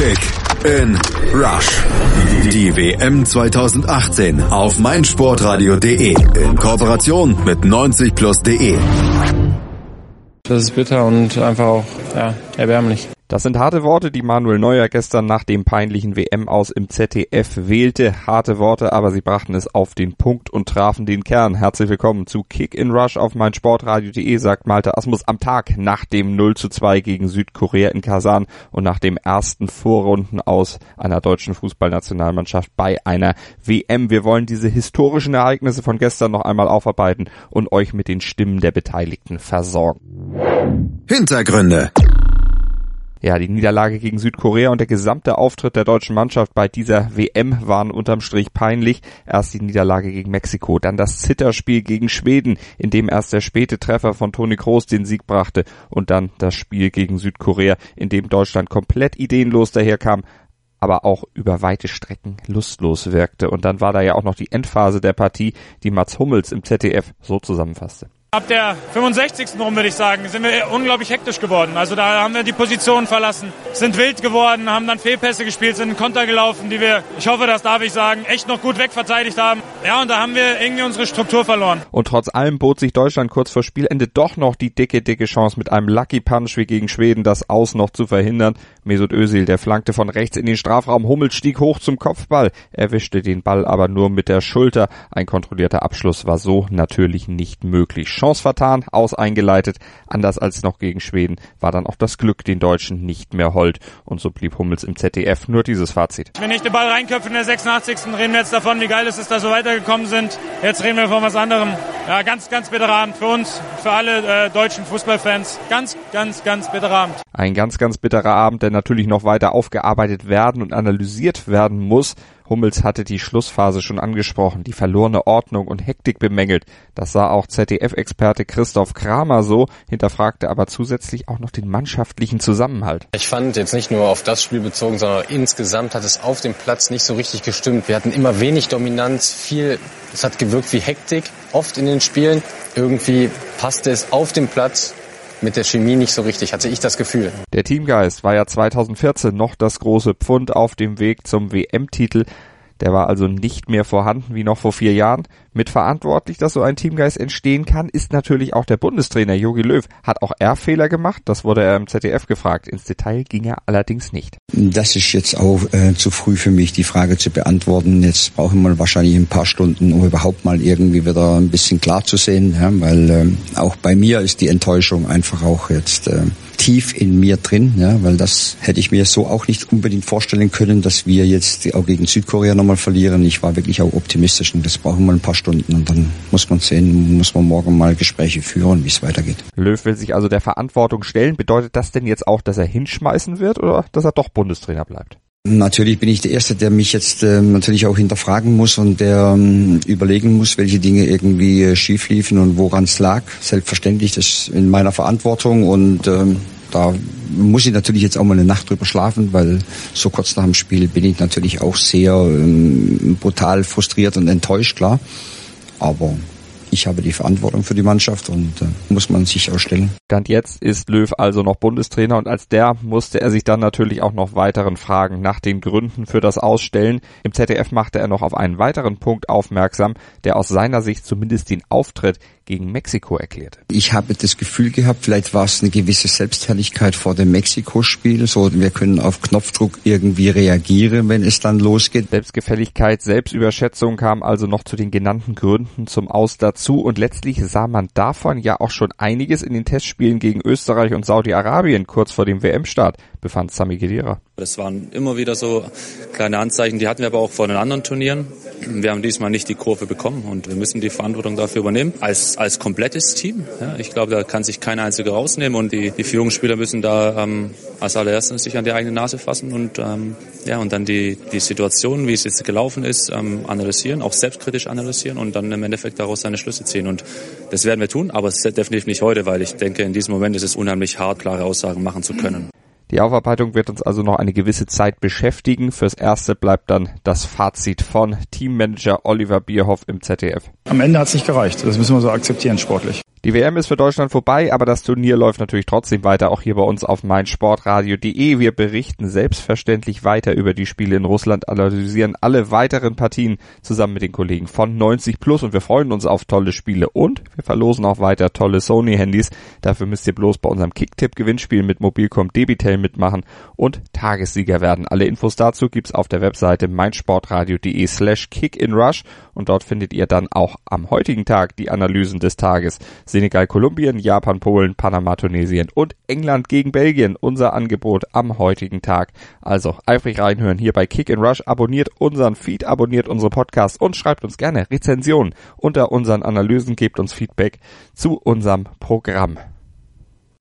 Kick in Rush. Die WM 2018 auf meinsportradio.de in Kooperation mit 90plus.de. Das ist bitter und einfach auch ja, erbärmlich. Das sind harte Worte, die Manuel Neuer gestern nach dem peinlichen WM aus im ZDF wählte. Harte Worte, aber sie brachten es auf den Punkt und trafen den Kern. Herzlich willkommen zu Kick in Rush auf meinsportradio.de, sagt Malte Asmus am Tag nach dem 0 zu 2 gegen Südkorea in Kasan und nach dem ersten Vorrunden aus einer deutschen Fußballnationalmannschaft bei einer WM. Wir wollen diese historischen Ereignisse von gestern noch einmal aufarbeiten und euch mit den Stimmen der Beteiligten versorgen. Hintergründe. Ja, die Niederlage gegen Südkorea und der gesamte Auftritt der deutschen Mannschaft bei dieser WM waren unterm Strich peinlich. Erst die Niederlage gegen Mexiko, dann das Zitterspiel gegen Schweden, in dem erst der späte Treffer von Toni Kroos den Sieg brachte und dann das Spiel gegen Südkorea, in dem Deutschland komplett ideenlos daherkam, aber auch über weite Strecken lustlos wirkte. Und dann war da ja auch noch die Endphase der Partie, die Mats Hummels im ZDF so zusammenfasste. Ab der 65. rum würde ich sagen, sind wir unglaublich hektisch geworden. Also da haben wir die Position verlassen, sind wild geworden, haben dann Fehlpässe gespielt, sind in Konter gelaufen, die wir, ich hoffe, das darf ich sagen, echt noch gut wegverteidigt haben. Ja, und da haben wir irgendwie unsere Struktur verloren. Und trotz allem bot sich Deutschland kurz vor Spielende doch noch die dicke, dicke Chance mit einem Lucky Punch wie gegen Schweden das Aus noch zu verhindern. Mesut Özil, der flankte von rechts in den Strafraum, Hummel stieg hoch zum Kopfball, erwischte den Ball aber nur mit der Schulter. Ein kontrollierter Abschluss war so natürlich nicht möglich. Chance vertan, aus eingeleitet. Anders als noch gegen Schweden war dann auch das Glück den Deutschen nicht mehr hold. Und so blieb Hummels im ZDF nur dieses Fazit. Wenn ich den Ball reinköpfe in der 86. reden wir jetzt davon, wie geil es ist, dass wir weitergekommen sind. Jetzt reden wir von was anderem. Ja, ganz, ganz bitterer Abend für uns, für alle äh, deutschen Fußballfans. Ganz, ganz, ganz bitterer Abend. Ein ganz, ganz bitterer Abend, der natürlich noch weiter aufgearbeitet werden und analysiert werden muss. Hummels hatte die Schlussphase schon angesprochen, die verlorene Ordnung und Hektik bemängelt. Das sah auch ZDF-Experte Christoph Kramer so, hinterfragte aber zusätzlich auch noch den mannschaftlichen Zusammenhalt. Ich fand jetzt nicht nur auf das Spiel bezogen, sondern insgesamt hat es auf dem Platz nicht so richtig gestimmt. Wir hatten immer wenig Dominanz, viel, es hat gewirkt wie Hektik, oft in den Spielen. Irgendwie passte es auf dem Platz mit der Chemie nicht so richtig, hatte ich das Gefühl. Der Teamgeist war ja 2014 noch das große Pfund auf dem Weg zum WM-Titel. Der war also nicht mehr vorhanden wie noch vor vier Jahren. Mitverantwortlich, dass so ein Teamgeist entstehen kann, ist natürlich auch der Bundestrainer Jogi Löw. Hat auch er Fehler gemacht? Das wurde er im ZDF gefragt. Ins Detail ging er allerdings nicht. Das ist jetzt auch äh, zu früh für mich, die Frage zu beantworten. Jetzt brauchen wir wahrscheinlich ein paar Stunden, um überhaupt mal irgendwie wieder ein bisschen klar zu sehen, ja, weil äh, auch bei mir ist die Enttäuschung einfach auch jetzt äh, tief in mir drin, ja, weil das hätte ich mir so auch nicht unbedingt vorstellen können, dass wir jetzt auch gegen Südkorea nochmal verlieren. Ich war wirklich auch optimistisch und das brauchen wir ein paar Stunden und dann muss man sehen, muss man morgen mal Gespräche führen, wie es weitergeht. Löw will sich also der Verantwortung stellen. Bedeutet das denn jetzt auch, dass er hinschmeißen wird oder dass er doch Bundestrainer bleibt? Natürlich bin ich der Erste, der mich jetzt äh, natürlich auch hinterfragen muss und der ähm, überlegen muss, welche Dinge irgendwie äh, schief liefen und woran es lag. Selbstverständlich, das ist in meiner Verantwortung und ähm, da muss ich natürlich jetzt auch mal eine Nacht drüber schlafen, weil so kurz nach dem Spiel bin ich natürlich auch sehr ähm, brutal frustriert und enttäuscht, klar. Aber ich habe die Verantwortung für die Mannschaft und äh, muss man sich ausstellen. Stand jetzt ist Löw also noch Bundestrainer und als der musste er sich dann natürlich auch noch weiteren Fragen nach den Gründen für das Ausstellen. Im ZDF machte er noch auf einen weiteren Punkt aufmerksam, der aus seiner Sicht zumindest den Auftritt gegen Mexiko erklärte. Ich habe das Gefühl gehabt, vielleicht war es eine gewisse Selbstherrlichkeit vor dem Mexiko-Spiel. So, wir können auf Knopfdruck irgendwie reagieren, wenn es dann losgeht. Selbstgefälligkeit, Selbstüberschätzung kam also noch zu den genannten Gründen zum Aus dazu und letztlich sah man davon ja auch schon einiges in den Testspielen gegen Österreich und Saudi-Arabien kurz vor dem WM-Start, befand Sami Khedira. Das waren immer wieder so kleine Anzeichen, die hatten wir aber auch vor den anderen Turnieren. Wir haben diesmal nicht die Kurve bekommen und wir müssen die Verantwortung dafür übernehmen. Als, als komplettes Team. Ja, ich glaube, da kann sich kein einziger rausnehmen und die, die Führungsspieler müssen da ähm, als allererstes sich an die eigene Nase fassen und, ähm, ja, und dann die, die Situation, wie es jetzt gelaufen ist, ähm, analysieren, auch selbstkritisch analysieren und dann im Endeffekt daraus seine Schlüsse ziehen. Und das werden wir tun, aber definitiv nicht heute, weil ich denke, in diesem Moment ist es unheimlich hart, klare Aussagen machen zu können. Die Aufarbeitung wird uns also noch eine gewisse Zeit beschäftigen. Fürs Erste bleibt dann das Fazit von Teammanager Oliver Bierhoff im ZDF. Am Ende hat es nicht gereicht. Das müssen wir so akzeptieren sportlich. Die WM ist für Deutschland vorbei, aber das Turnier läuft natürlich trotzdem weiter, auch hier bei uns auf meinsportradio.de. Wir berichten selbstverständlich weiter über die Spiele in Russland, analysieren alle weiteren Partien zusammen mit den Kollegen von 90 Plus und wir freuen uns auf tolle Spiele und wir verlosen auch weiter tolle Sony-Handys. Dafür müsst ihr bloß bei unserem Kicktipp-Gewinnspiel mit Mobilcom Debitel mitmachen und Tagessieger werden. Alle Infos dazu gibt's auf der Webseite meinsportradio.de slash kickinrush und dort findet ihr dann auch am heutigen Tag die Analysen des Tages. Senegal, Kolumbien, Japan, Polen, Panama, Tunesien und England gegen Belgien. Unser Angebot am heutigen Tag. Also eifrig reinhören hier bei Kick and Rush. Abonniert unseren Feed, abonniert unsere Podcasts und schreibt uns gerne Rezensionen unter unseren Analysen. Gebt uns Feedback zu unserem Programm.